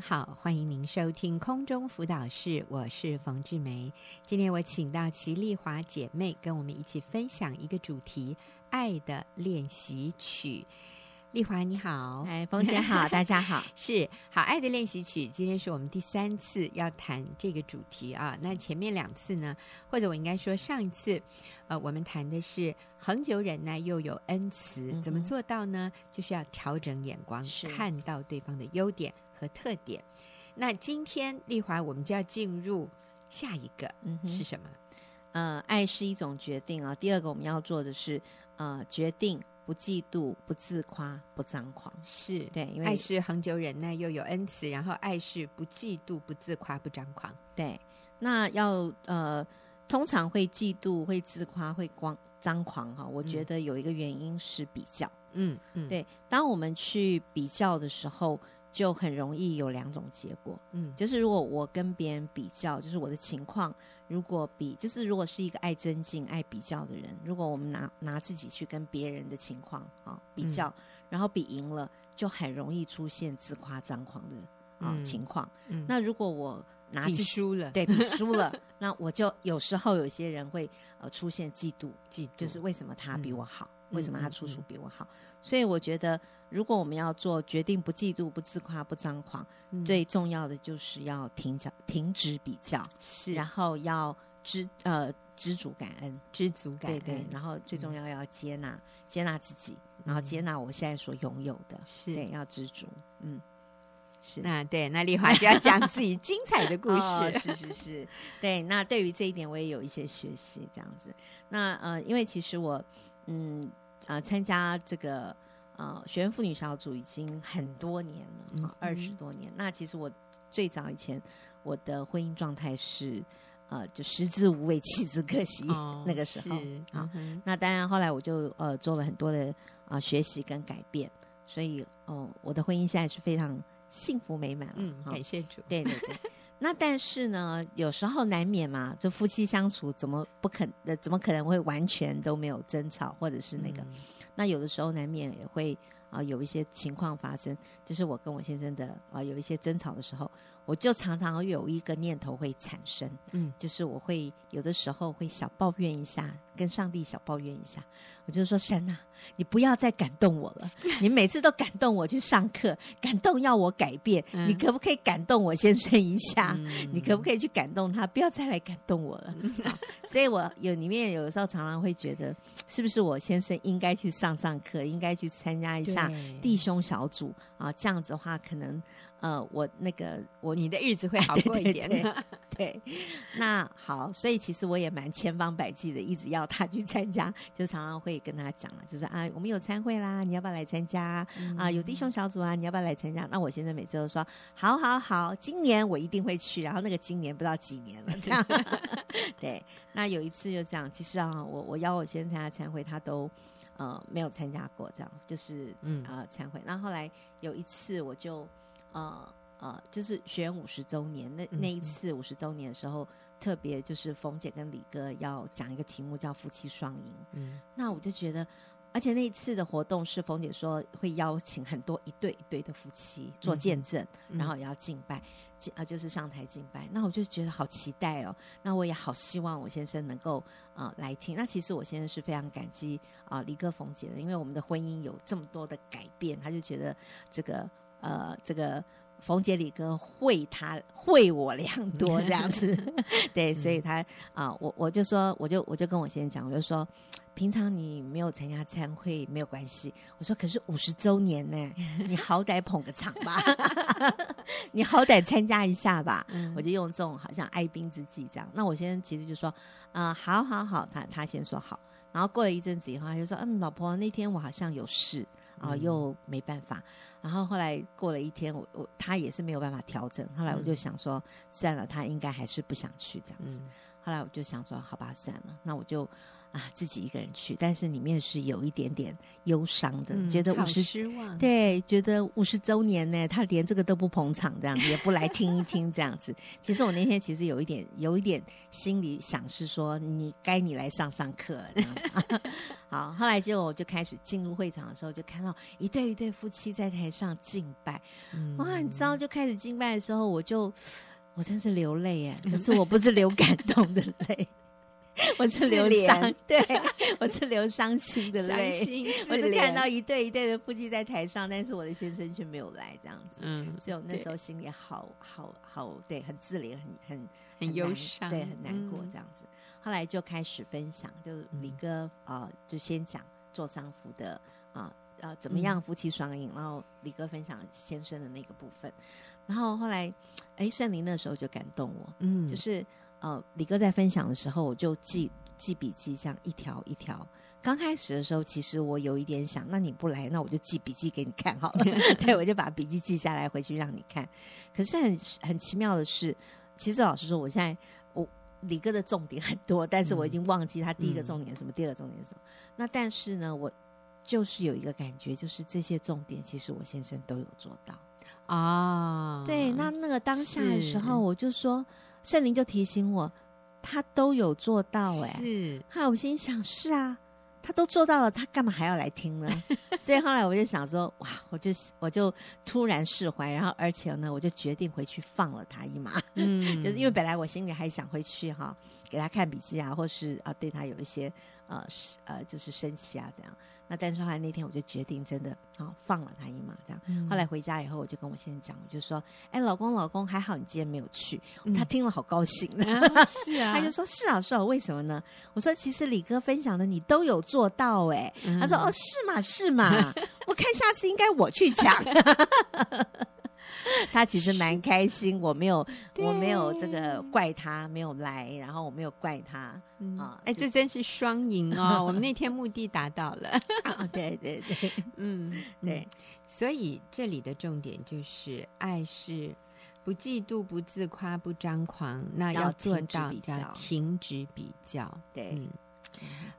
好，欢迎您收听空中辅导室，我是冯志梅。今天我请到齐丽华姐妹跟我们一起分享一个主题——爱的练习曲。丽华你好，哎，冯姐好，大家好，是好爱的练习曲。今天是我们第三次要谈这个主题啊。那前面两次呢，或者我应该说上一次，呃，我们谈的是恒久忍耐又有恩慈，嗯、怎么做到呢？就是要调整眼光，是看到对方的优点和特点。那今天丽华，我们就要进入下一个，嗯，是什么？呃，爱是一种决定啊。第二个我们要做的是，呃，决定。不嫉妒，不自夸，不张狂，是对，因为爱是恒久忍耐，又有恩慈。然后爱是不嫉妒，不自夸，不张狂。对，那要呃，通常会嫉妒、会自夸、会光张狂哈。我觉得有一个原因是比较，嗯嗯，对。当我们去比较的时候，就很容易有两种结果，嗯，就是如果我跟别人比较，就是我的情况。如果比就是如果是一个爱增进、爱比较的人，如果我们拿拿自己去跟别人的情况啊比较，嗯、然后比赢了，就很容易出现自夸张狂的啊、嗯、情况。嗯、那如果我拿自己比输了，对，比输了，那我就有时候有些人会呃出现嫉妒，嫉妒就是为什么他比我好，嗯、为什么他处处比我好？所以我觉得，如果我们要做决定，不嫉妒、不自夸、不张狂，嗯、最重要的就是要停止停止比较，是，然后要知呃知足感恩，知足感恩，对对，然后最重要要接纳、嗯、接纳自己，然后接纳我现在所拥有的，是对，要知足，嗯。是，那对，那丽华就要讲自己精彩的故事。哦、是是是，对。那对于这一点，我也有一些学习，这样子。那呃，因为其实我嗯呃参加这个呃学院妇女小组已经很多年了，二十、嗯、多年。那其实我最早以前我的婚姻状态是呃就食之无味，弃之可惜，哦、那个时候啊。那当然后来我就呃做了很多的啊、呃、学习跟改变，所以哦、呃、我的婚姻现在是非常。幸福美满了，嗯，感谢主。对对对，那但是呢，有时候难免嘛，就夫妻相处怎么不肯，呃，怎么可能会完全都没有争吵，或者是那个？嗯、那有的时候难免也会啊、呃、有一些情况发生，就是我跟我先生的啊、呃、有一些争吵的时候。我就常常有一个念头会产生，嗯，就是我会有的时候会小抱怨一下，跟上帝小抱怨一下。我就说神啊，你不要再感动我了，你每次都感动我去上课，感动要我改变，嗯、你可不可以感动我先生一下？嗯、你可不可以去感动他，不要再来感动我了？嗯、所以我有里面有的时候常常会觉得，是不是我先生应该去上上课，应该去参加一下弟兄小组啊？这样子的话可能。呃，我那个我你的日子会好过一点。对，那好，所以其实我也蛮千方百计的，一直要他去参加，就常常会跟他讲了，就是啊，我们有参会啦，你要不要来参加？嗯、啊，有弟兄小组啊，你要不要来参加？那我现在每次都说，好好好，今年我一定会去。然后那个今年不知道几年了，这样。对，那有一次就这样，其实啊，我我邀我先生参加参会，他都呃没有参加过，这样就是嗯啊参会。那后，后来有一次我就。呃呃，就是学员五十周年那那一次五十周年的时候，嗯、特别就是冯姐跟李哥要讲一个题目叫夫妻双赢。嗯，那我就觉得，而且那一次的活动是冯姐说会邀请很多一对一对的夫妻做见证，嗯、然后也要敬拜，敬啊就是上台敬拜。那我就觉得好期待哦，那我也好希望我先生能够啊、呃、来听。那其实我先生是非常感激啊、呃、李哥冯姐的，因为我们的婚姻有这么多的改变，他就觉得这个。呃，这个冯杰李哥会他会我良多这样子，对，所以他啊、呃，我我就说，我就我就跟我先生讲，我就说，平常你没有参加餐会没有关系，我说可是五十周年呢，你好歹捧个场吧，你好歹参加一下吧，嗯、我就用这种好像哀兵之计这样。那我先生其实就说，啊、呃，好好好，他他先说好，然后过了一阵子以后，他就说，嗯，老婆那天我好像有事。啊、哦，又没办法，然后后来过了一天，我我他也是没有办法调整。后来我就想说，嗯、算了，他应该还是不想去这样子。嗯、后来我就想说，好吧，算了，那我就啊，自己一个人去，但是里面是有一点点忧伤的，嗯、觉得五十失望，对，觉得五十周年呢，他连这个都不捧场，这样子也不来听一听，这样子。其实我那天其实有一点，有一点心里想是说，你该你来上上课了。好，后来就我就开始进入会场的时候，就看到一对一对夫妻在台上敬拜，嗯、哇，你知道，就开始敬拜的时候，我就我真是流泪耶，可是我不是流感 动的泪。我是流伤，对，我是流伤心的泪。我是看到一对一对的夫妻在台上，但是我的先生却没有来，这样子。嗯，所以我那时候心里好好好，对，很自怜，很很很忧伤，对，很难过，这样子。后来就开始分享，就李哥啊，就先讲做丈夫的啊啊怎么样夫妻双赢，然后李哥分享先生的那个部分，然后后来哎圣灵那时候就感动我，嗯，就是。呃，李哥在分享的时候，我就记记笔记，这样一条一条。刚开始的时候，其实我有一点想，那你不来，那我就记笔记给你看好了。对，我就把笔记记下来，回去让你看。可是很很奇妙的是，其实老实说，我现在我李哥的重点很多，但是我已经忘记他第一个重点是什么，嗯、第二个重点是什么。那但是呢，我就是有一个感觉，就是这些重点，其实我先生都有做到啊。对，那那个当下的时候，我就说。圣灵就提醒我，他都有做到哎、欸，是。后来我心想，是啊，他都做到了，他干嘛还要来听呢？所以后来我就想说，哇，我就我就突然释怀，然后而且呢，我就决定回去放了他一马。嗯，就是因为本来我心里还想回去哈，给他看笔记啊，或是啊对他有一些呃呃就是生气啊这样。那但是后来那天我就决定真的好、哦、放了他一马，这样。嗯、后来回家以后，我就跟我先生讲，我就说：“哎，老公，老公，还好你今天没有去。嗯”他听了好高兴，啊是啊，他就说：“是啊，是啊，为什么呢？”我说：“其实李哥分享的你都有做到、欸，哎。嗯”他说：“哦，是嘛？是嘛？我看下次应该我去讲。” 他其实蛮开心，我没有，我没有这个怪他没有来，然后我没有怪他啊。哎、这真是双赢哦！我们那天目的达到了。啊、对对对，嗯，对。所以这里的重点就是，爱是不嫉妒、不自夸、不张狂。那要做到叫停止比较。对，嗯，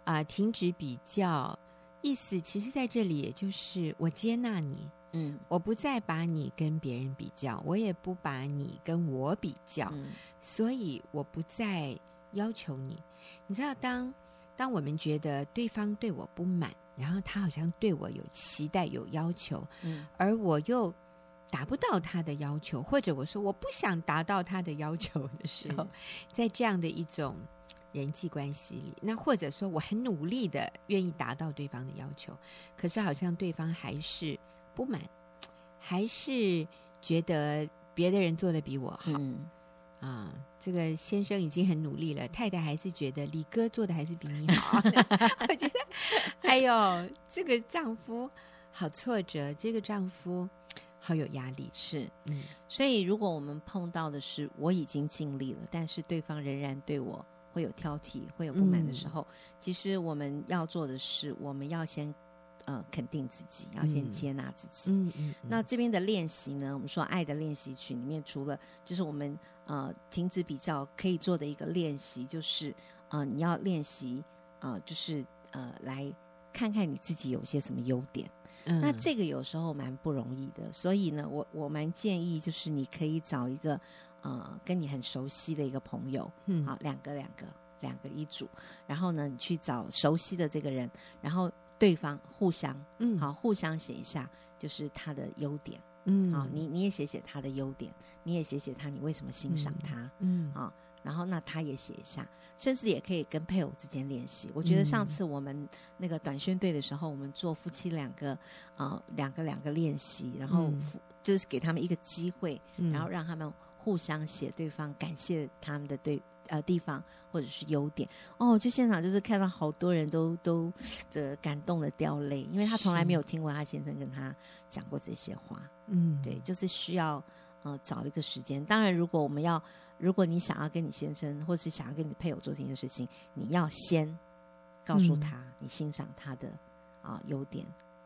啊、呃，停止比较，意思其实在这里也就是我接纳你。嗯，我不再把你跟别人比较，我也不把你跟我比较，嗯、所以我不再要求你。你知道当，当当我们觉得对方对我不满，然后他好像对我有期待、有要求，嗯，而我又达不到他的要求，或者我说我不想达到他的要求的时候，在这样的一种人际关系里，那或者说我很努力的愿意达到对方的要求，可是好像对方还是。不满，还是觉得别的人做的比我好、嗯、啊？这个先生已经很努力了，太太还是觉得李哥做的还是比你好。我觉得，哎呦，这个丈夫好挫折，这个丈夫好有压力。是，嗯，所以如果我们碰到的是我已经尽力了，但是对方仍然对我会有挑剔、会有不满的时候，嗯、其实我们要做的是，我们要先。呃，肯定自己，要先接纳自己。嗯嗯。那这边的练习呢？我们说爱的练习曲里面，除了就是我们呃停止比较可以做的一个练习，就是呃你要练习呃就是呃来看看你自己有些什么优点。嗯。那这个有时候蛮不容易的，所以呢，我我蛮建议就是你可以找一个呃跟你很熟悉的一个朋友，嗯，好，两个两个两个一组，然后呢，你去找熟悉的这个人，然后。对方互相，嗯，好，互相写一下，就是他的优点，嗯，好，你你也写写他的优点，你也写写他，你为什么欣赏他，嗯，好，然后那他也写一下，甚至也可以跟配偶之间练习。我觉得上次我们那个短宣队的时候，我们做夫妻两个啊、呃，两个两个练习，然后就是给他们一个机会，然后让他们互相写对方感谢他们的对。呃，地方或者是优点哦，就现场就是看到好多人都都这感动的掉泪，因为他从来没有听过他先生跟他讲过这些话。嗯，对，就是需要呃找一个时间。当然，如果我们要，如果你想要跟你先生，或是想要跟你配偶做这件事情，你要先告诉他你欣赏他的啊、呃、优点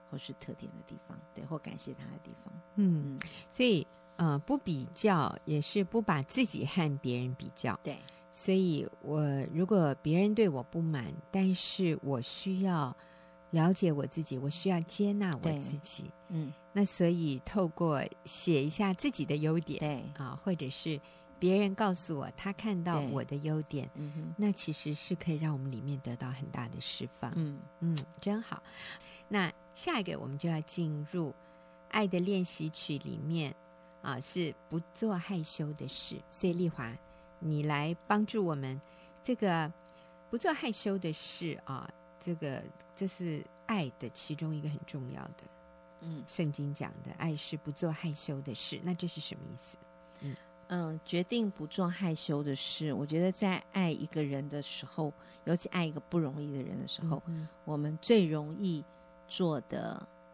或是特点的地方，对，或感谢他的地方。嗯，嗯，所以呃，不比较也是不把自己和别人比较。对。所以我如果别人对我不满，但是我需要了解我自己，我需要接纳我自己。嗯，那所以透过写一下自己的优点，对啊，或者是别人告诉我他看到我的优点，嗯哼，那其实是可以让我们里面得到很大的释放。嗯嗯，真好。那下一个我们就要进入《爱的练习曲》里面啊，是不做害羞的事。所以丽华。你来帮助我们，这个不做害羞的事啊，这个这是爱的其中一个很重要的。嗯，圣经讲的爱是不做害羞的事，那这是什么意思？嗯嗯，决定不做害羞的事。我觉得在爱一个人的时候，尤其爱一个不容易的人的时候，嗯，我们最容易做的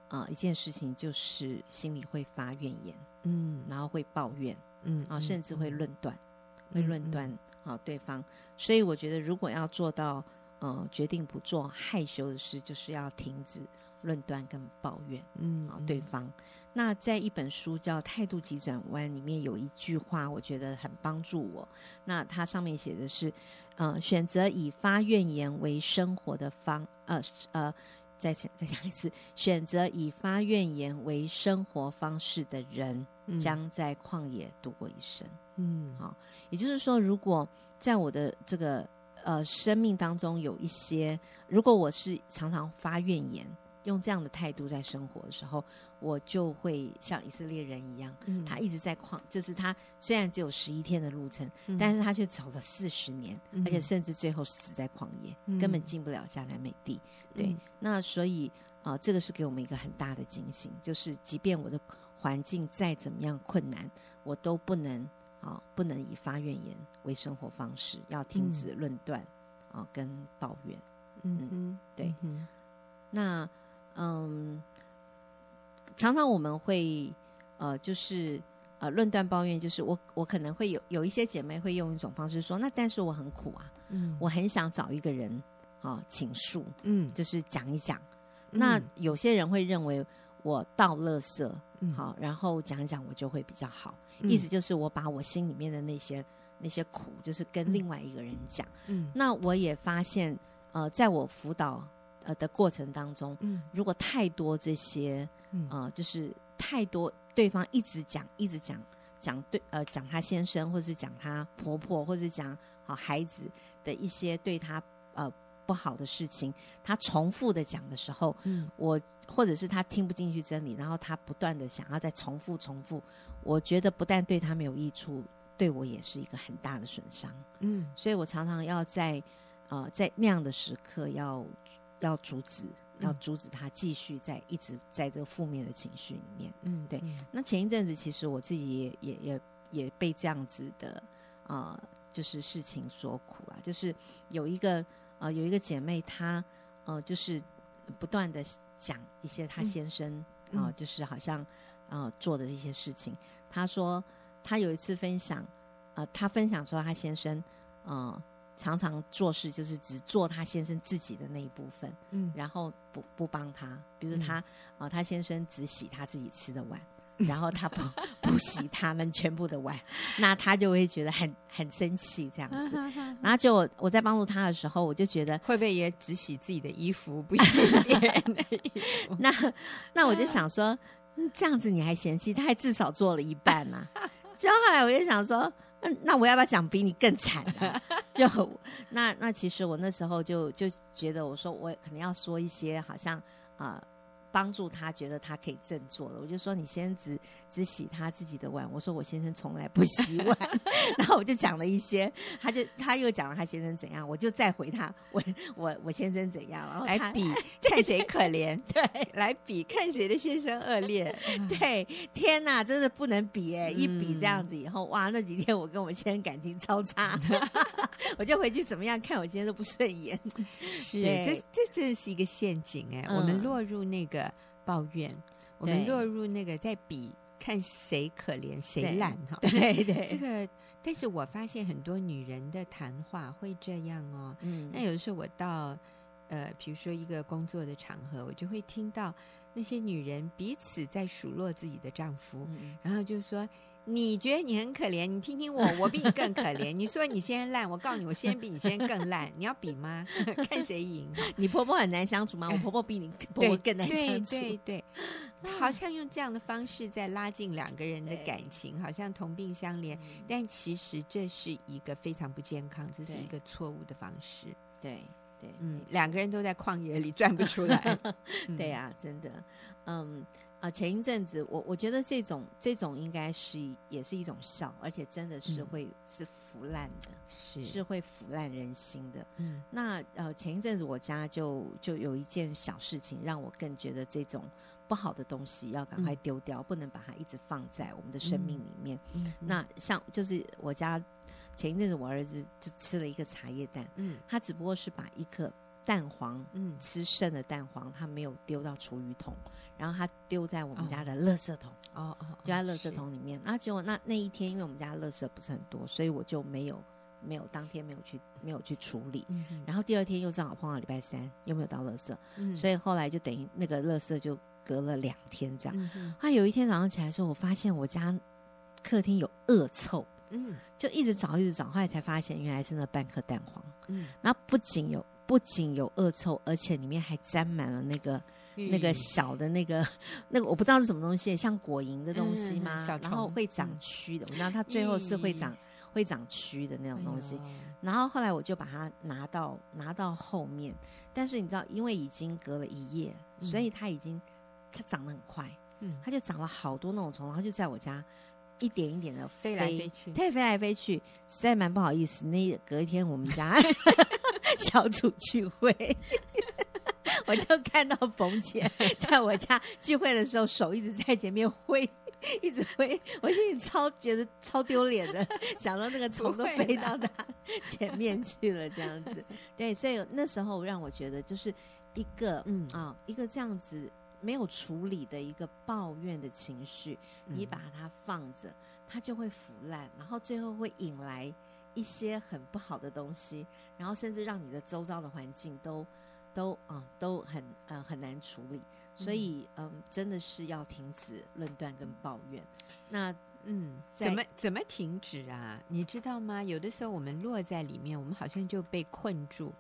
啊、呃、一件事情就是心里会发怨言，嗯，然后会抱怨，嗯啊，甚至会论断。嗯会论断好对方，所以我觉得如果要做到呃决定不做害羞的事，就是要停止论断跟抱怨，嗯啊对方。那在一本书叫《态度急转弯》里面有一句话，我觉得很帮助我。那它上面写的是，呃，选择以发怨言为生活的方，呃呃，再再讲一次，选择以发怨言为生活方式的人，将在旷野度过一生。嗯，好，也就是说，如果在我的这个呃生命当中有一些，如果我是常常发怨言，用这样的态度在生活的时候，我就会像以色列人一样，嗯、他一直在旷，就是他虽然只有十一天的路程，嗯、但是他却走了四十年，嗯、而且甚至最后死在旷野，嗯、根本进不了迦南美地。对，嗯、那所以啊、呃，这个是给我们一个很大的警醒，就是即便我的环境再怎么样困难，我都不能。啊，不能以发怨言为生活方式，要停止论断啊、嗯，跟抱怨。嗯嗯，对。嗯那嗯，常常我们会呃，就是呃，论断抱怨，就是我我可能会有有一些姐妹会用一种方式说，那但是我很苦啊，嗯，我很想找一个人啊倾诉，嗯，就是讲一讲。那有些人会认为我倒垃圾，嗯、好，然后讲一讲我就会比较好。意思就是我把我心里面的那些那些苦，就是跟另外一个人讲。嗯，那我也发现，呃，在我辅导呃的过程当中，嗯，如果太多这些，嗯，呃，就是太多对方一直讲一直讲讲对呃讲他先生，或是讲他婆婆，或是讲好、呃、孩子的一些对他呃不好的事情，他重复的讲的时候，嗯，我或者是他听不进去真理，然后他不断的想要再重复重复。我觉得不但对他没有益处，对我也是一个很大的损伤。嗯，所以我常常要在，呃，在那样的时刻要要阻止，要阻止他继续在一直在这个负面的情绪里面。嗯，对。那前一阵子其实我自己也也也也被这样子的啊、呃，就是事情所苦啊。就是有一个呃有一个姐妹她，她呃就是不断的讲一些她先生啊、就是好像。啊、呃，做的一些事情。她说，她有一次分享，呃，她分享说，她先生，呃，常常做事就是只做他先生自己的那一部分，嗯，然后不不帮他，比如他，啊、嗯呃，他先生只洗他自己吃的碗，然后他不 不洗他们全部的碗，那他就会觉得很很生气这样子。然后就我，在帮助他的时候，我就觉得会不会也只洗自己的衣服，不洗别人的衣服？那那我就想说。这样子你还嫌弃？他还至少做了一半呢、啊。就后来我就想说，嗯，那我要不要讲比你更惨的？就那那其实我那时候就就觉得，我说我可能要说一些好像啊。帮助他觉得他可以振作了，我就说你先只只洗他自己的碗。我说我先生从来不洗碗，然后我就讲了一些，他就他又讲了他先生怎样，我就再回他我我我先生怎样，然后来比 看谁可怜，对，来比看谁的先生恶劣，对，天哪，真的不能比哎、欸，一比这样子以后，哇，那几天我跟我先生感情超差，我就回去怎么样看我先生都不顺眼，是，这这真的是一个陷阱哎、欸嗯，我们落入那个。抱怨，我们落入那个在比看谁可怜谁懒哈，对对，这个，但是我发现很多女人的谈话会这样哦，嗯，那有的时候我到呃，比如说一个工作的场合，我就会听到那些女人彼此在数落自己的丈夫，嗯、然后就说。你觉得你很可怜，你听听我，我比你更可怜。你说你先烂，我告诉你，我先比你先更烂。你要比吗？看谁赢？你婆婆很难相处吗？我婆婆比你婆婆更难相处。对对对，好像用这样的方式在拉近两个人的感情，好像同病相怜。但其实这是一个非常不健康，这是一个错误的方式。对对，嗯，两个人都在旷野里转不出来。对呀、啊，真的，嗯。啊，前一阵子我我觉得这种这种应该是也是一种笑，而且真的是会、嗯、是腐烂的，是。是会腐烂人心的。嗯，那呃前一阵子我家就就有一件小事情，让我更觉得这种不好的东西要赶快丢掉，嗯、不能把它一直放在我们的生命里面。那像就是我家前一阵子我儿子就吃了一个茶叶蛋，嗯，他只不过是把一颗蛋黄，嗯，吃剩的蛋黄，他没有丢到厨余桶。然后他丢在我们家的垃圾桶，哦哦，就在垃圾桶里面。那结果那那一天，因为我们家垃圾不是很多，所以我就没有没有当天没有去没有去处理。嗯、然后第二天又正好碰到礼拜三，又没有到垃圾，嗯、所以后来就等于那个垃圾就隔了两天这样。他、有一天早上起来的时候，我发现我家客厅有恶臭，嗯，就一直找一直找，后来才发现原来是那半颗蛋黄。嗯，然后不仅有不仅有恶臭，而且里面还沾满了那个。那个小的那个 那个我不知道是什么东西，像果蝇的东西吗？嗯、然后会长蛆的，我知道它最后是会长、嗯、会长蛆的那种东西。哎、然后后来我就把它拿到拿到后面，但是你知道，因为已经隔了一夜，嗯、所以它已经它长得很快，嗯，它就长了好多那种虫，然后就在我家一点一点的飞，飞来飞去，它 也飞来飞去，实在蛮不好意思。那隔一天我们家 小组聚会。我就看到冯姐在我家聚会的时候，手一直在前面挥，一直挥，我心里超觉得超丢脸的，想到那个虫都飞到他前面去了，这样子。对，所以那时候让我觉得，就是一个嗯啊，一个这样子没有处理的一个抱怨的情绪，你把它放着，它就会腐烂，然后最后会引来一些很不好的东西，然后甚至让你的周遭的环境都。都啊、嗯，都很呃很难处理，所以嗯，嗯，真的是要停止论断跟抱怨。那嗯，怎么怎么停止啊？你知道吗？有的时候我们落在里面，我们好像就被困住，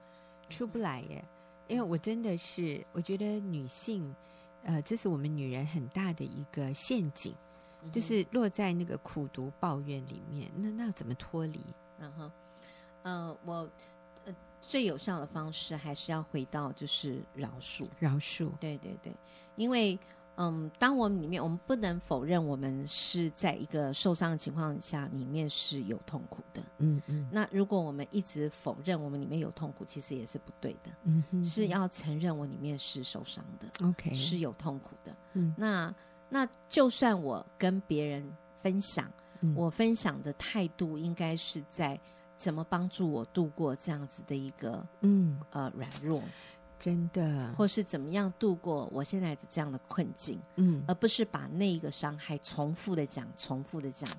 出不来耶。因为我真的是，我觉得女性，呃，这是我们女人很大的一个陷阱，就是落在那个苦读抱怨里面。那那要怎么脱离？然后，呃，我呃。最有效的方式还是要回到就是饶恕，饶恕，对对对，因为嗯，当我们里面，我们不能否认我们是在一个受伤的情况下，里面是有痛苦的，嗯嗯。那如果我们一直否认我们里面有痛苦，其实也是不对的，嗯哼，是要承认我里面是受伤的，OK，是有痛苦的，嗯。那那就算我跟别人分享，嗯，我分享的态度应该是在。怎么帮助我度过这样子的一个嗯。呃软弱，真的，或是怎么样度过我现在的这样的困境，嗯，而不是把那一个伤害重复的讲，重复的讲，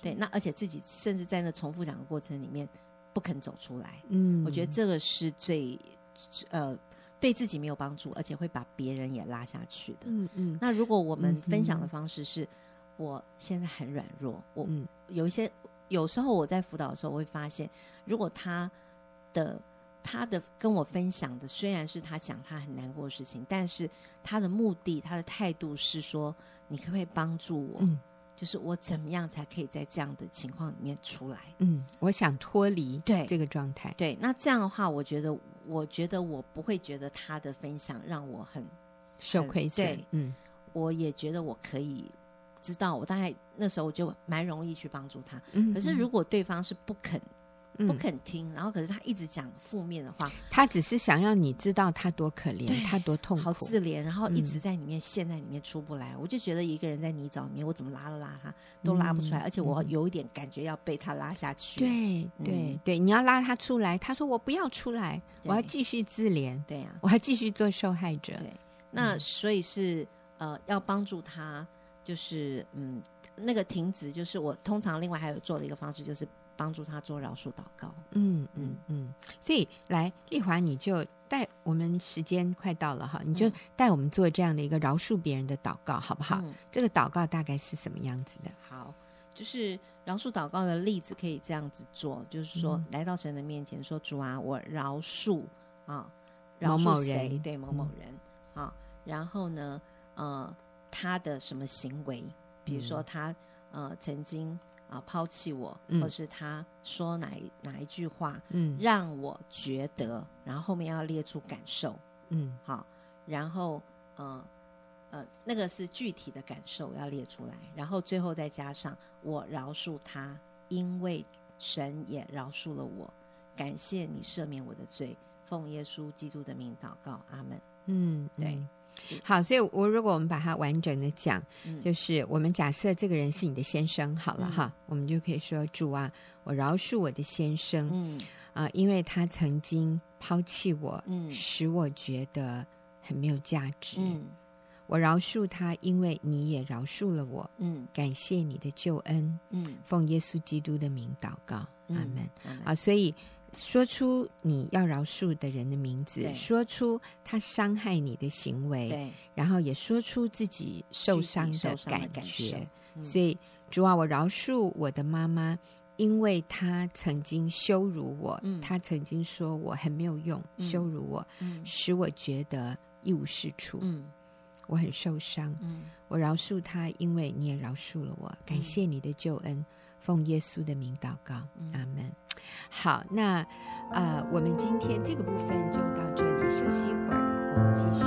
对，那而且自己甚至在那重复讲的过程里面不肯走出来，嗯，我觉得这个是最呃对自己没有帮助，而且会把别人也拉下去的，嗯嗯。那如果我们分享的方式是，嗯、我现在很软弱，我、嗯、有一些。有时候我在辅导的时候，我会发现，如果他的他的跟我分享的虽然是他讲他很难过的事情，但是他的目的、他的态度是说，你可不可以帮助我？嗯，就是我怎么样才可以在这样的情况里面出来？嗯，我想脱离对这个状态。对，那这样的话，我觉得，我觉得我不会觉得他的分享让我很受亏损。对，嗯，我也觉得我可以。知道我大概那时候我就蛮容易去帮助他，嗯、可是如果对方是不肯、嗯、不肯听，然后可是他一直讲负面的话，他只是想要你知道他多可怜，他多痛苦，好自怜，然后一直在里面陷在里面出不来。嗯、我就觉得一个人在泥沼里面，我怎么拉都拉他都拉不出来，嗯、而且我有一点感觉要被他拉下去。对对、嗯、对，你要拉他出来，他说我不要出来，我要继续自怜。对呀、啊，我还继续做受害者。对，那所以是呃要帮助他。就是嗯，那个停止，就是我通常另外还有做的一个方式，就是帮助他做饶恕祷告。嗯嗯嗯。所以来丽华，你就带我们时间快到了哈，你就带我们做这样的一个饶恕别人的祷告，好不好？嗯、这个祷告大概是什么样子的？好，就是饶恕祷告的例子可以这样子做，就是说、嗯、来到神的面前说：“主啊，我饶恕啊，饶恕谁？对某某人、嗯、啊。然后呢，呃，他的什么行为，比如说他、嗯、呃曾经啊抛弃我，嗯、或是他说哪一哪一句话，嗯，让我觉得，然后后面要列出感受，嗯，好，然后呃。”呃，那个是具体的感受要列出来，然后最后再加上我饶恕他，因为神也饶恕了我，感谢你赦免我的罪，奉耶稣基督的名祷告，阿门。嗯，对，嗯、好，所以我如果我们把它完整的讲，嗯、就是我们假设这个人是你的先生，好了、嗯、哈，我们就可以说主啊，我饶恕我的先生，嗯啊、呃，因为他曾经抛弃我，嗯，使我觉得很没有价值，嗯。我饶恕他，因为你也饶恕了我。嗯，感谢你的救恩。嗯，奉耶稣基督的名祷告，嗯、阿门。嗯、啊，所以说出你要饶恕的人的名字，对。说出他伤害你的行为，对，然后也说出自己受伤的感觉。所以主啊，我饶恕我的妈妈，因为她曾经羞辱我，嗯、她曾经说我很没有用，嗯、羞辱我，嗯、使我觉得一无是处。嗯。我很受伤，嗯，我饶恕他，因为你也饶恕了我。感谢你的救恩，嗯、奉耶稣的名祷告，嗯、阿门。好，那呃，我们今天这个部分就到这里，休息一会儿，我们继续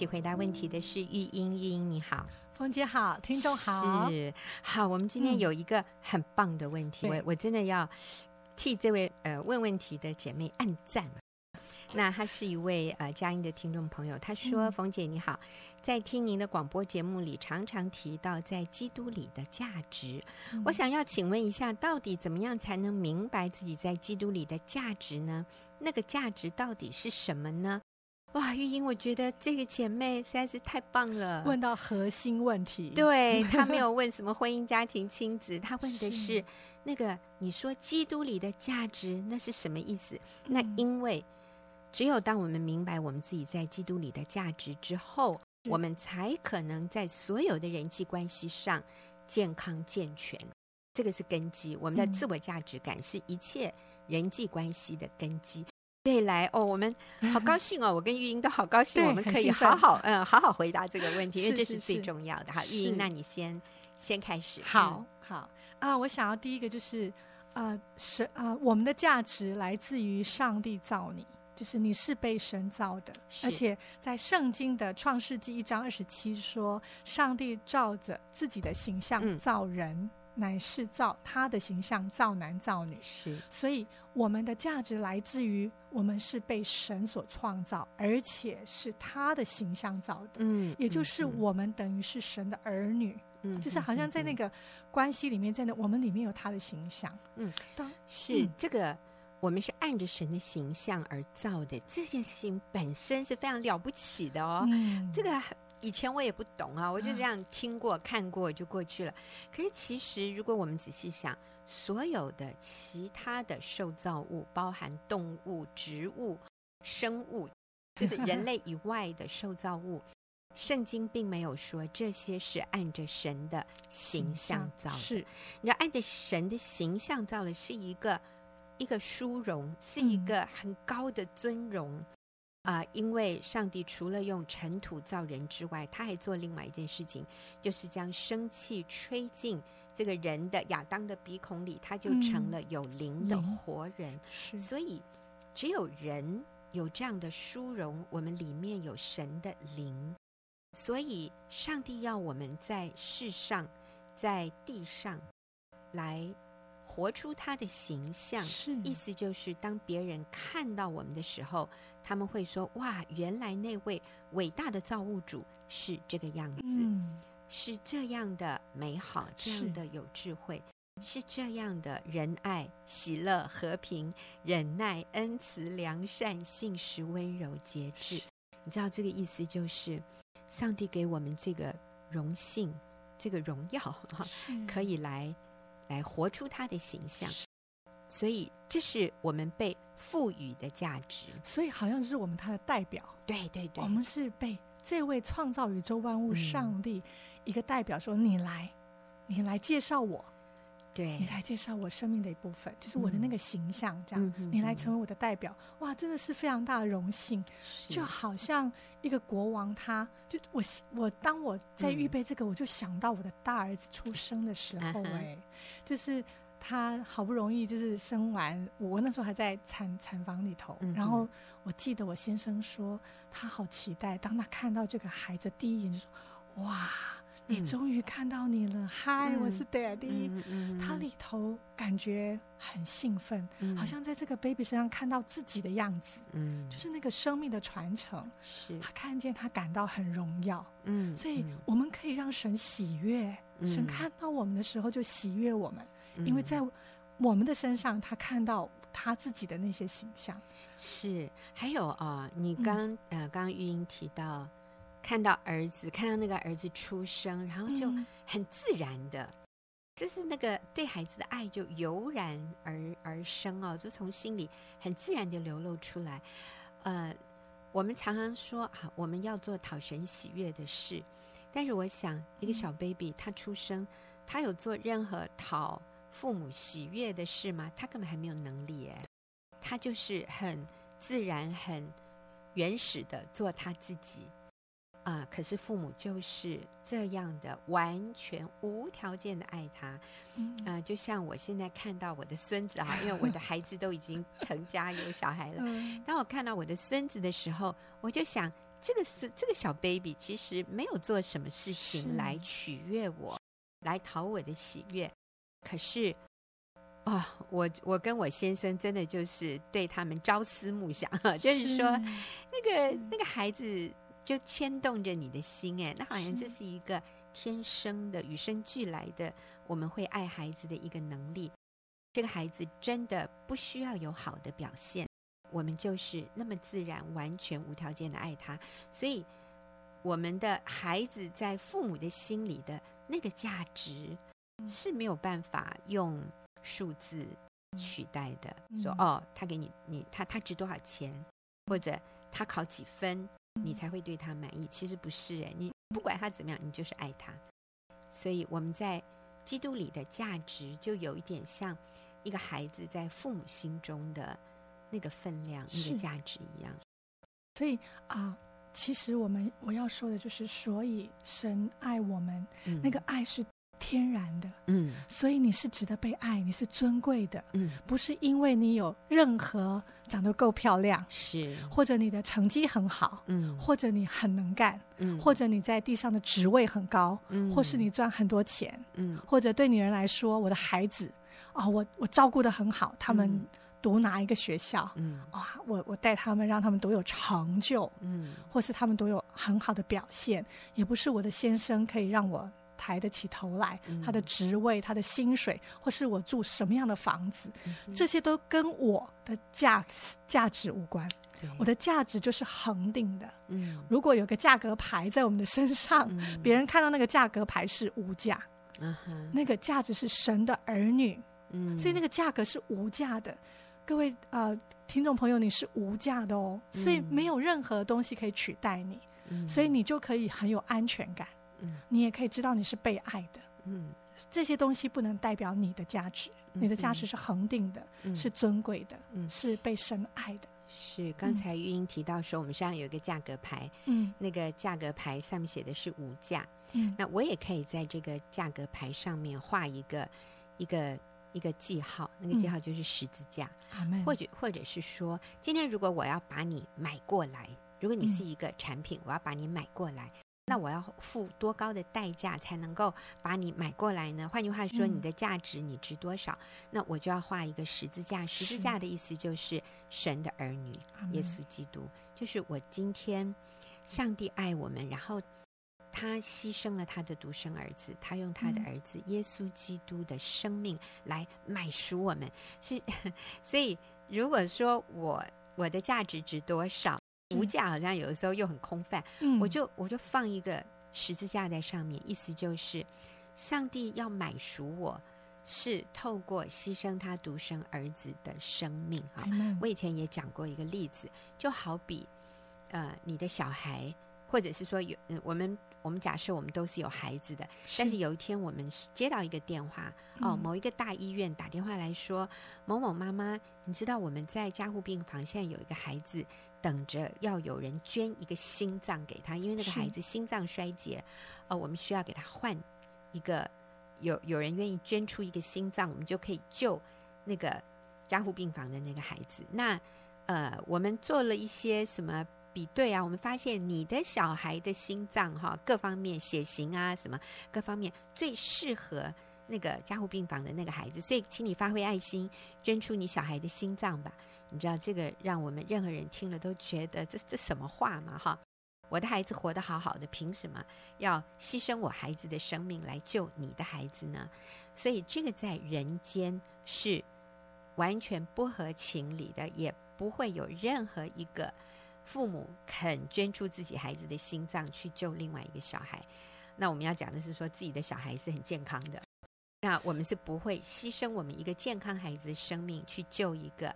起回答问题的是玉英，玉英你好，冯姐好，听众好，是好。我们今天有一个很棒的问题，嗯、我我真的要替这位呃问问题的姐妹按赞。那她是一位呃佳音的听众朋友，她说：“嗯、凤姐你好，在听您的广播节目里，常常提到在基督里的价值，嗯、我想要请问一下，到底怎么样才能明白自己在基督里的价值呢？那个价值到底是什么呢？”哇，玉英，我觉得这个姐妹实在是太棒了，问到核心问题。对，她没有问什么婚姻、家庭、亲子，她问的是，是那个你说基督里的价值，那是什么意思？嗯、那因为只有当我们明白我们自己在基督里的价值之后，我们才可能在所有的人际关系上健康健全。这个是根基，我们的自我价值感是一切人际关系的根基。对，来哦，我们 好高兴哦，我跟玉英都好高兴，我们可以好好嗯好好回答这个问题，因为这是最重要的哈。玉英，那你先先开始。好好啊，我想要第一个就是啊，神啊，我们的价值来自于上帝造你，就是你是被神造的，而且在圣经的创世纪一章二十七说，上帝照着自己的形象造人。乃是造他的形象，造男造女，是，所以我们的价值来自于我们是被神所创造，而且是他的形象造的，嗯，也就是我们等于是神的儿女，嗯，就是好像在那个关系里面，在那我们里面有他的形象，嗯，当是这个我们是按着神的形象而造的，这件事情本身是非常了不起的哦，嗯，这个。以前我也不懂啊，我就这样听过、看过就过去了。可是其实，如果我们仔细想，所有的其他的受造物，包含动物、植物、生物，就是人 类以外的受造物，圣经并没有说这些是按着神的形象造的。是，你要按着神的形象造的，是一个一个殊荣，是一个很高的尊荣。啊、呃，因为上帝除了用尘土造人之外，他还做另外一件事情，就是将生气吹进这个人的亚当的鼻孔里，他就成了有灵的活人。嗯、所以，只有人有这样的殊荣，我们里面有神的灵。所以，上帝要我们在世上，在地上来活出他的形象。是，意思就是，当别人看到我们的时候。他们会说：“哇，原来那位伟大的造物主是这个样子，嗯、是这样的美好，这样的有智慧，是，是这样的仁爱、喜乐、和平、忍耐、恩慈、良善、信实、温柔、节制。你知道这个意思就是，上帝给我们这个荣幸、这个荣耀哈，可以来来活出他的形象。所以这是我们被赋予的价值。所以好像是我们他的代表。对对对，我们是被这位创造宇宙万物上帝一个代表说：“你来，你来介绍我。”对，你来介绍我生命的一部分，就是我的那个形象，这样、嗯、你来成为我的代表，哇，真的是非常大的荣幸，就好像一个国王他，他就我我当我在预备这个、嗯，我就想到我的大儿子出生的时候、欸，哎、嗯，就是他好不容易就是生完，我那时候还在产产房里头、嗯，然后我记得我先生说他好期待，当他看到这个孩子第一眼就说，哇。你终于看到你了，嗨、嗯，我是 Daddy。他里头感觉很兴奋、嗯，好像在这个 baby 身上看到自己的样子，嗯，就是那个生命的传承。是，他看见他感到很荣耀，嗯，所以我们可以让神喜悦、嗯，神看到我们的时候就喜悦我们、嗯，因为在我们的身上他看到他自己的那些形象。是，还有啊、呃，你刚、嗯、呃，刚刚玉英提到。看到儿子，看到那个儿子出生，然后就很自然的，嗯、就是那个对孩子的爱就油然而而生哦，就从心里很自然的流露出来。呃，我们常常说啊，我们要做讨神喜悦的事，但是我想，一个小 baby 他出生，他有做任何讨父母喜悦的事吗？他根本还没有能力哎，他就是很自然、很原始的做他自己。啊、呃！可是父母就是这样的，完全无条件的爱他。嗯，呃，就像我现在看到我的孙子哈，因为我的孩子都已经成家有小孩了。嗯。当我看到我的孙子的时候，我就想，这个是这个小 baby 其实没有做什么事情来取悦我，来讨我的喜悦。可是，啊、哦，我我跟我先生真的就是对他们朝思暮想，就是说，那个那个孩子。就牵动着你的心，哎，那好像就是一个天生的、与生俱来的，我们会爱孩子的一个能力。这个孩子真的不需要有好的表现，我们就是那么自然、完全无条件的爱他。所以，我们的孩子在父母的心里的那个价值是没有办法用数字取代的。说哦，他给你，你他他值多少钱，或者他考几分。你才会对他满意，其实不是哎，你不管他怎么样，你就是爱他。所以我们在基督里的价值，就有一点像一个孩子在父母心中的那个分量、那个价值一样。所以啊、呃，其实我们我要说的就是，所以神爱我们，嗯、那个爱是。天然的，嗯，所以你是值得被爱，你是尊贵的，嗯，不是因为你有任何长得够漂亮，是，或者你的成绩很好，嗯，或者你很能干，嗯，或者你在地上的职位很高，嗯，或是你赚很多钱，嗯，或者对女人来说，我的孩子，啊、哦，我我照顾的很好，他们读哪一个学校，嗯，哇、哦，我我带他们，让他们都有成就，嗯，或是他们都有很好的表现，也不是我的先生可以让我。抬得起头来，他的职位、他的薪水，或是我住什么样的房子，嗯、这些都跟我的价价值无关。我的价值就是恒定的。嗯，如果有个价格牌在我们的身上，嗯、别人看到那个价格牌是无价。嗯，那个价值是神的儿女。嗯，所以那个价格是无价的。各位呃，听众朋友，你是无价的哦，所以没有任何东西可以取代你。嗯，所以你就可以很有安全感。你也可以知道你是被爱的，嗯，这些东西不能代表你的价值，嗯、你的价。值是恒定的，嗯、是尊贵的、嗯，是被深爱的。是刚才玉英提到说，我们身上有一个价格牌，嗯，那个价格牌上面写的是无价，嗯，那我也可以在这个价格牌上面画一个一个一个记号，那个记号就是十字架，嗯、或者或者是说，今天如果我要把你买过来，如果你是一个产品，嗯、我要把你买过来。那我要付多高的代价才能够把你买过来呢？换句话说，你的价值你值多少？嗯、那我就要画一个十字架。十字架的意思就是神的儿女，耶稣基督。就是我今天，上帝爱我们，然后他牺牲了他的独生儿子，他用他的儿子耶稣基督的生命来买赎我们。是，所以如果说我我的价值值多少？无无价好像有的时候又很空泛，嗯。我就我就放一个十字架在上面，意思就是上帝要买赎我，是透过牺牲他独生儿子的生命啊。Amen 我以前也讲过一个例子，就好比呃你的小孩，或者是说有、嗯、我们我们假设我们都是有孩子的，但是有一天我们接到一个电话，哦，嗯。某一个大医院打电话来说，某某妈妈，你知道我们在加护病房现在有一个孩子等着要有人捐一个心脏给他，因为那个孩子心脏衰竭，呃，我们需要给他换一个，有有人愿意捐出一个心脏，我们就可以救那个加护病房的那个孩子。那呃，我们做了一些什么？比对啊，我们发现你的小孩的心脏哈，各方面血型啊，什么各方面最适合那个加护病房的那个孩子，所以请你发挥爱心，捐出你小孩的心脏吧。你知道这个让我们任何人听了都觉得这这什么话吗？哈，我的孩子活得好好的，凭什么要牺牲我孩子的生命来救你的孩子呢？所以这个在人间是完全不合情理的，也不会有任何一个。父母肯捐出自己孩子的心脏去救另外一个小孩，那我们要讲的是说自己的小孩是很健康的，那我们是不会牺牲我们一个健康孩子的生命去救一个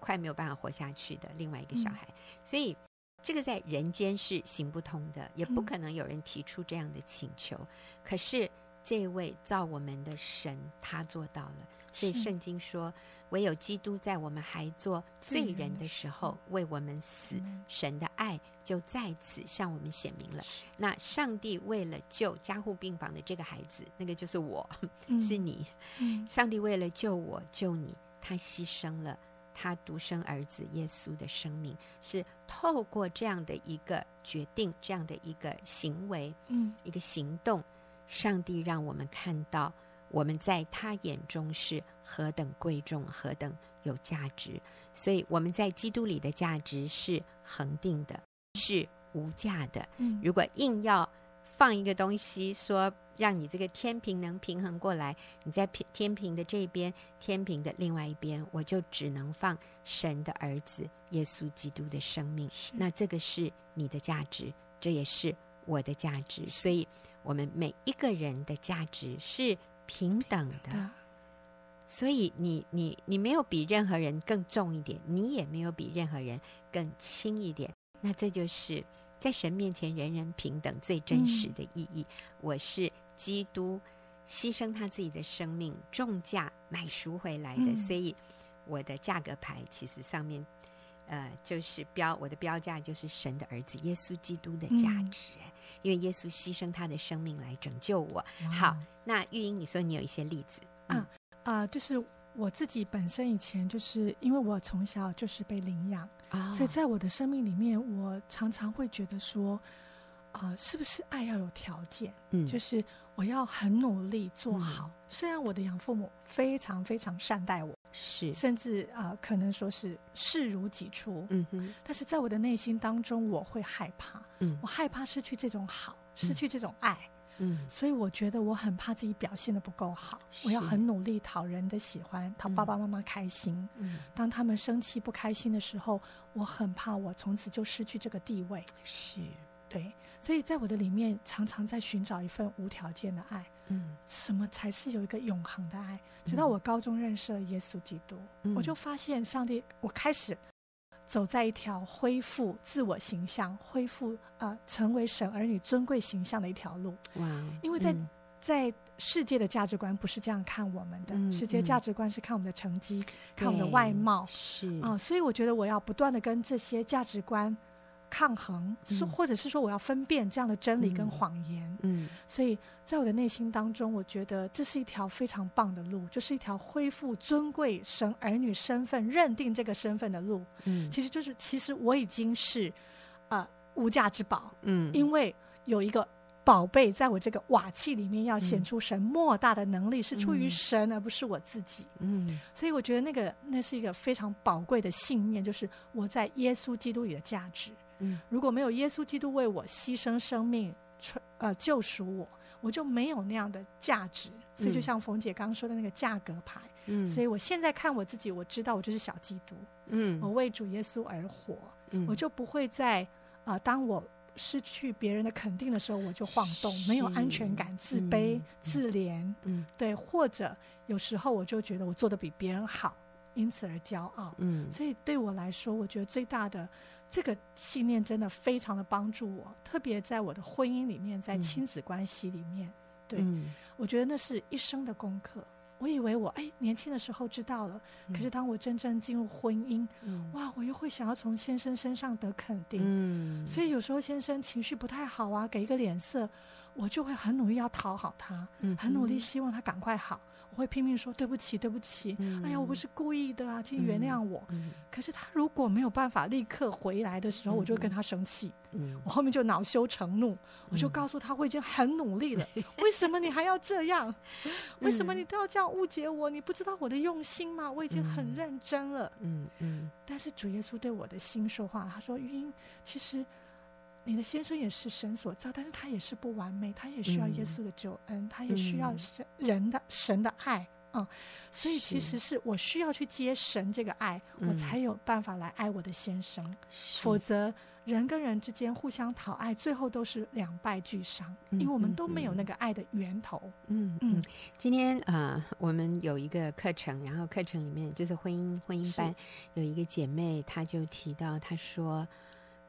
快没有办法活下去的另外一个小孩，所以这个在人间是行不通的，也不可能有人提出这样的请求。可是这位造我们的神，他做到了。所以圣经说，唯有基督在我们还做罪人的时候为我们死，神的爱就在此向我们显明了。那上帝为了救加护病房的这个孩子，那个就是我，是你。上帝为了救我救你，他牺牲了他独生儿子耶稣的生命，是透过这样的一个决定，这样的一个行为，嗯，一个行动，上帝让我们看到。我们在他眼中是何等贵重，何等有价值，所以我们在基督里的价值是恒定的，是无价的。嗯，如果硬要放一个东西，说让你这个天平能平衡过来，你在天平的这边，天平的另外一边，我就只能放神的儿子耶稣基督的生命。那这个是你的价值，这也是我的价值。所以，我们每一个人的价值是。平等的，所以你你你没有比任何人更重一点，你也没有比任何人更轻一点。那这就是在神面前人人平等最真实的意义。嗯、我是基督牺牲他自己的生命重价买赎回来的，嗯、所以我的价格牌其实上面呃就是标我的标价就是神的儿子耶稣基督的价值。嗯。因为耶稣牺牲他的生命来拯救我。好，那玉英，你说你有一些例子啊啊、就是我自己本身以前就是因为我从小就是被领养，哦、所以在我的生命里面，我常常会觉得说，啊、呃，是不是爱要有条件？嗯，就是我要很努力做好。嗯、虽然我的养父母非常非常善待我。是，甚至啊、呃，可能说是视如己出，嗯哼。但是在我的内心当中，我会害怕，嗯，我害怕失去这种好，失去这种爱，嗯，所以我觉得我很怕自己表现的不够好，我要很努力讨人的喜欢，讨爸爸妈妈开心，嗯，当他们生气不开心的时候，我很怕我从此就失去这个地位，是，对，所以在我的里面常常在寻找一份无条件的爱。嗯，什么才是有一个永恒的爱？直到我高中认识了耶稣基督，嗯、我就发现上帝，我开始走在一条恢复自我形象、恢复啊、呃、成为神儿女尊贵形象的一条路。哇！因为在、嗯、在世界的价值观不是这样看我们的，嗯、世界价值观是看我们的成绩、看我们的外貌，是啊、呃，所以我觉得我要不断的跟这些价值观。抗衡，或者是说我要分辨这样的真理跟谎言，嗯，嗯，所以在我的内心当中，我觉得这是一条非常棒的路，就是一条恢复尊贵神儿女身份、认定这个身份的路，嗯，其实就是其实我已经是呃无价之宝，嗯，因为有一个宝贝在我这个瓦器里面，要显出神莫大的能力，嗯、是出于神而不是我自己，嗯，所以我觉得那个那是一个非常宝贵的信念，就是我在耶稣基督里的价值。嗯，如果没有耶稣基督为我牺牲生命，呃，救赎我，我就没有那样的价值。所以，就像冯姐刚刚说的那个价格牌，嗯，所以我现在看我自己，我知道我就是小基督，嗯，我为主耶稣而活，嗯、我就不会在啊、呃，当我失去别人的肯定的时候，我就晃动，没有安全感，自卑、嗯、自怜，嗯，对，或者有时候我就觉得我做的比别人好，因此而骄傲，嗯，所以对我来说，我觉得最大的这个信念真的非常的帮助我，特别在我的婚姻里面，在亲子关系里面，嗯、对、嗯，我觉得那是一生的功课。我以为我哎年轻的时候知道了，嗯、可是当我真正进入婚姻，嗯，哇，我又会想要从先生身上得肯定，嗯，所以有时候先生情绪不太好啊，给一个脸色，我就会很努力要讨好他，嗯，很努力希望他赶快好。我会拼命说对不起，对不起，嗯、哎呀，我不是故意的啊，请原谅我、嗯嗯。可是他如果没有办法立刻回来的时候，嗯、我就会跟他生气、嗯。我后面就恼羞成怒，嗯、我就告诉他我已经很努力了，嗯、为什么你还要这样？为什么你都要这样误解我？你不知道我的用心吗？我已经很认真了。嗯嗯。但是主耶稣对我的心说话，他说：“玉英，其实。”你的先生也是神所造，但是他也是不完美，他也需要耶稣的救恩，嗯、他也需要神人的、嗯、神的爱啊、嗯。所以其实是我需要去接神这个爱，我才有办法来爱我的先生。否则，人跟人之间互相讨爱，最后都是两败俱伤、嗯，因为我们都没有那个爱的源头。嗯嗯，嗯。今天啊、呃，我们有一个课程，然后课程里面就是婚姻婚姻班，有一个姐妹，她就提到，她说。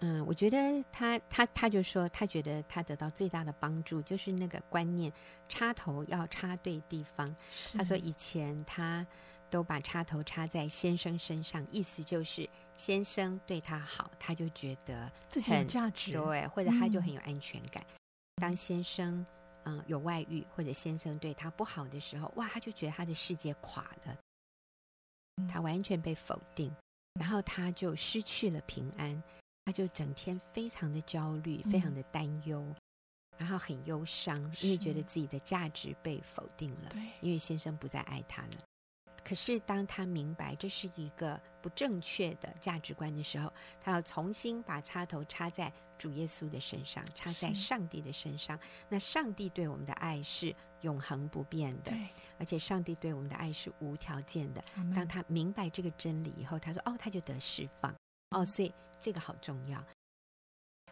嗯，我觉得他他他就说，他觉得他得到最大的帮助就是那个观念，插头要插对地方。他说以前他都把插头插在先生身上，意思就是先生对他好，他就觉得自己有价值，对，或者他就很有安全感。嗯、当先生嗯有外遇，或者先生对他不好的时候，哇，他就觉得他的世界垮了，他完全被否定，然后他就失去了平安。他就整天非常的焦虑，非常的担忧，嗯、然后很忧伤，因为觉得自己的价值被否定了。对，因为先生不再爱他了。可是当他明白这是一个不正确的价值观的时候，他要重新把插头插在主耶稣的身上，插在上帝的身上。那上帝对我们的爱是永恒不变的，而且上帝对我们的爱是无条件的。当他明白这个真理以后，他说：“哦，他就得释放。”哦，所以。这个好重要，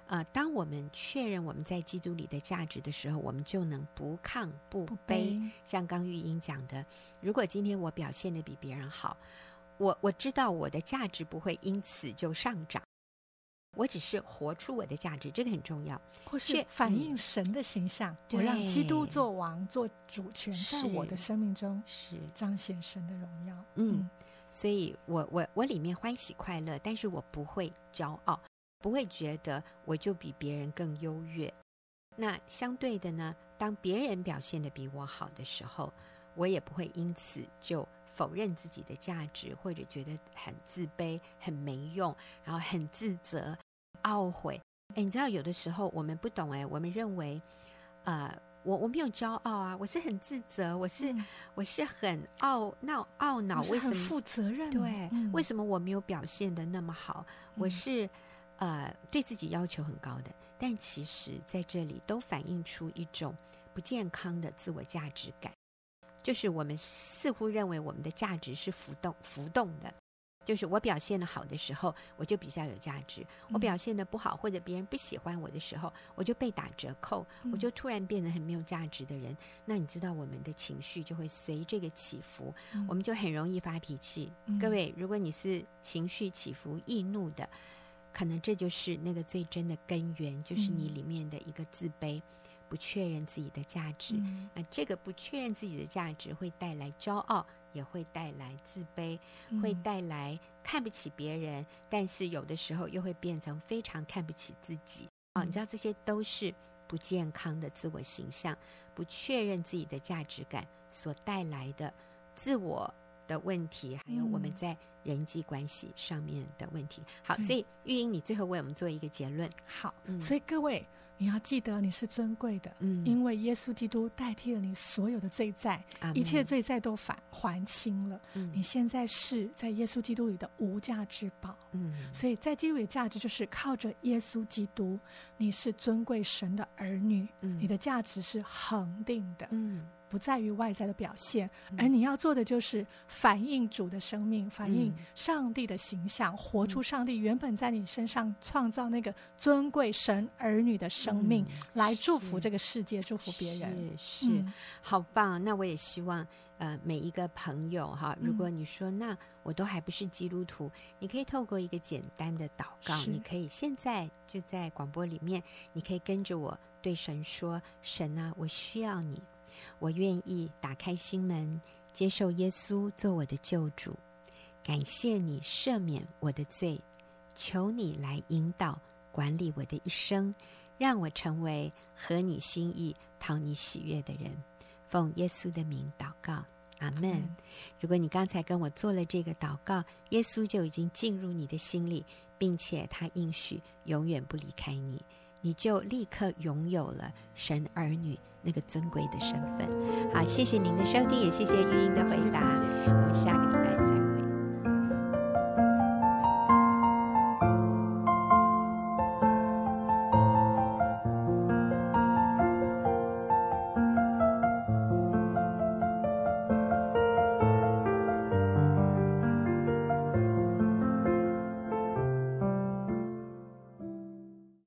呃，当我们确认我们在基督里的价值的时候，我们就能不亢不卑。像刚玉英讲的，如果今天我表现的比别人好，我我知道我的价值不会因此就上涨，我只是活出我的价值，这个很重要，或是反映神的形象，嗯、我让基督做王做主权，在我的生命中是彰显神的荣耀。嗯。嗯所以我我我里面欢喜快乐，但是我不会骄傲，不会觉得我就比别人更优越。那相对的呢，当别人表现得比我好的时候，我也不会因此就否认自己的价值，或者觉得很自卑、很没用，然后很自责、懊悔。哎，你知道有的时候我们不懂哎，我们认为，呃。我我没有骄傲啊，我是很自责，我是、嗯、我是很懊恼懊恼，为什么负责任？对、嗯，为什么我没有表现的那么好？嗯、我是呃对自己要求很高的，但其实在这里都反映出一种不健康的自我价值感，就是我们似乎认为我们的价值是浮动浮动的。就是我表现得好的时候，我就比较有价值；我表现得不好，或者别人不喜欢我的时候，我就被打折扣，我就突然变得很没有价值的人。那你知道，我们的情绪就会随这个起伏，我们就很容易发脾气。各位，如果你是情绪起伏、易怒的，可能这就是那个最真的根源，就是你里面的一个自卑，不确认自己的价值。那这个不确认自己的价值，会带来骄傲。也会带来自卑，会带来看不起别人，嗯，但是有的时候又会变成非常看不起自己啊，嗯！你知道这些都是不健康的自我形象，不确认自己的价值感所带来的自我的问题，还有我们在人际关系上面的问题。好，所以玉英，你最后为我们做一个结论。好，嗯，所以各位。你要记得你是尊贵的，嗯，因为耶稣基督代替了你所有的罪债，一切罪债都返还清了，嗯。你现在是在耶稣基督里的无价之宝，嗯，所以在基督里的价值就是靠着耶稣基督，你是尊贵神的儿女，嗯，你的价值是恒定的，嗯，不在于外在的表现，而你要做的就是反映主的生命，反映上帝的形象，活出上帝原本在你身上创造那个尊贵神儿女的生命，来祝福这个世界，祝福别人。是，是，好棒！那我也希望。呃，每一个朋友哈，如果你说、嗯、那我都还不是基督徒，你可以透过一个简单的祷告，你可以现在就在广播里面，你可以跟着我对神说：“神啊，我需要你，我愿意打开心门，接受耶稣做我的救主。感谢你赦免我的罪，求你来引导管理我的一生，让我成为合你心意、讨你喜悦的人。”奉耶稣的名祷告，阿门。嗯、如果你刚才跟我做了这个祷告，耶稣就已经进入你的心里，并且他应许永远不离开你，你就立刻拥有了神儿女那个尊贵的身份。好，谢谢您的收听，也谢谢玉英的回答。我们下个礼拜再会。